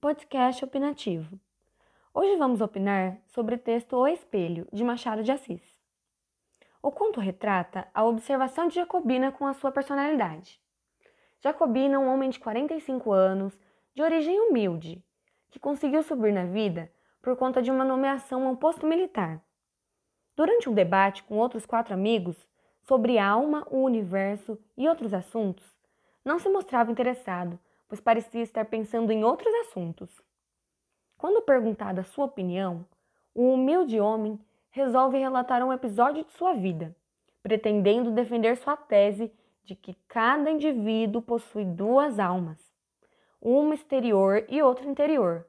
podcast opinativo. Hoje vamos opinar sobre o texto O Espelho, de Machado de Assis. O conto retrata a observação de Jacobina com a sua personalidade. Jacobina é um homem de 45 anos, de origem humilde, que conseguiu subir na vida por conta de uma nomeação a um posto militar. Durante um debate com outros quatro amigos sobre alma, o universo e outros assuntos, não se mostrava interessado, pois parecia estar pensando em outros assuntos. Quando perguntada a sua opinião, o humilde homem resolve relatar um episódio de sua vida, pretendendo defender sua tese de que cada indivíduo possui duas almas, uma exterior e outra interior,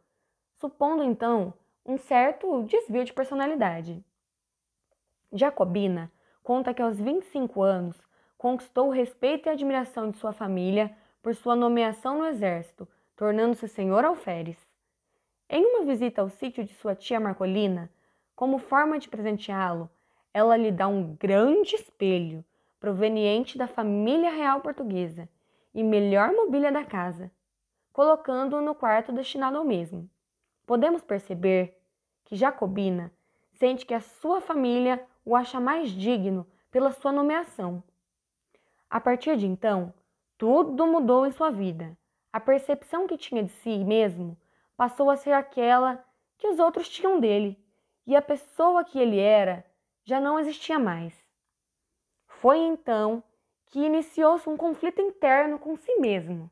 supondo então um certo desvio de personalidade. Jacobina conta que aos 25 anos conquistou o respeito e admiração de sua família por sua nomeação no exército, tornando-se senhor alferes. Em uma visita ao sítio de sua tia Marcolina, como forma de presenteá-lo, ela lhe dá um grande espelho proveniente da família real portuguesa e melhor mobília da casa, colocando-o no quarto destinado ao mesmo. Podemos perceber que Jacobina sente que a sua família o acha mais digno pela sua nomeação. A partir de então, tudo mudou em sua vida. A percepção que tinha de si mesmo passou a ser aquela que os outros tinham dele, e a pessoa que ele era já não existia mais. Foi então que iniciou-se um conflito interno com si mesmo.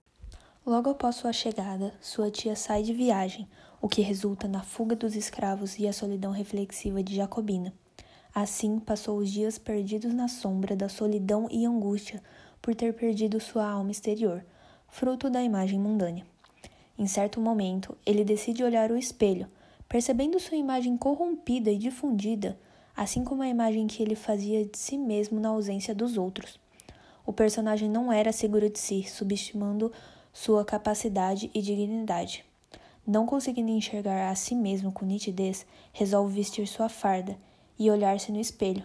Logo após sua chegada, sua tia sai de viagem, o que resulta na fuga dos escravos e a solidão reflexiva de Jacobina. Assim, passou os dias perdidos na sombra da solidão e angústia por ter perdido sua alma exterior, fruto da imagem mundânea. Em certo momento, ele decide olhar o espelho, percebendo sua imagem corrompida e difundida, assim como a imagem que ele fazia de si mesmo na ausência dos outros. O personagem não era seguro de si, subestimando sua capacidade e dignidade. Não conseguindo enxergar a si mesmo com nitidez, resolve vestir sua farda e olhar-se no espelho.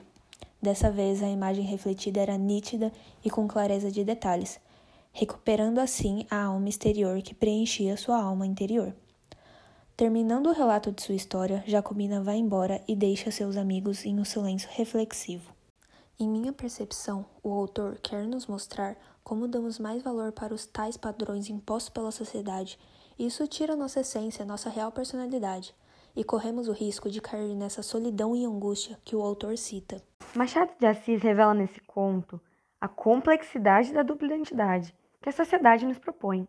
Dessa vez a imagem refletida era nítida e com clareza de detalhes, recuperando assim a alma exterior que preenchia sua alma interior. Terminando o relato de sua história, Jacobina vai embora e deixa seus amigos em um silêncio reflexivo. Em minha percepção, o autor quer nos mostrar como damos mais valor para os tais padrões impostos pela sociedade, isso tira nossa essência, nossa real personalidade e corremos o risco de cair nessa solidão e angústia que o autor cita. Machado de Assis revela nesse conto a complexidade da dupla identidade que a sociedade nos propõe.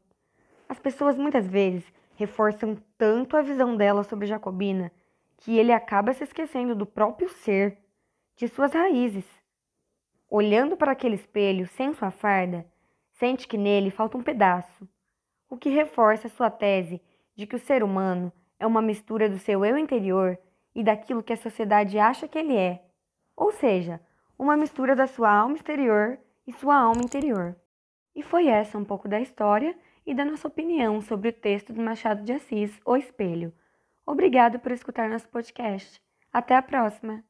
As pessoas muitas vezes reforçam tanto a visão dela sobre Jacobina que ele acaba se esquecendo do próprio ser, de suas raízes. Olhando para aquele espelho sem sua farda, sente que nele falta um pedaço, o que reforça sua tese de que o ser humano é uma mistura do seu eu interior e daquilo que a sociedade acha que ele é, ou seja, uma mistura da sua alma exterior e sua alma interior. E foi essa um pouco da história e da nossa opinião sobre o texto do Machado de Assis, O Espelho. Obrigado por escutar nosso podcast. Até a próxima!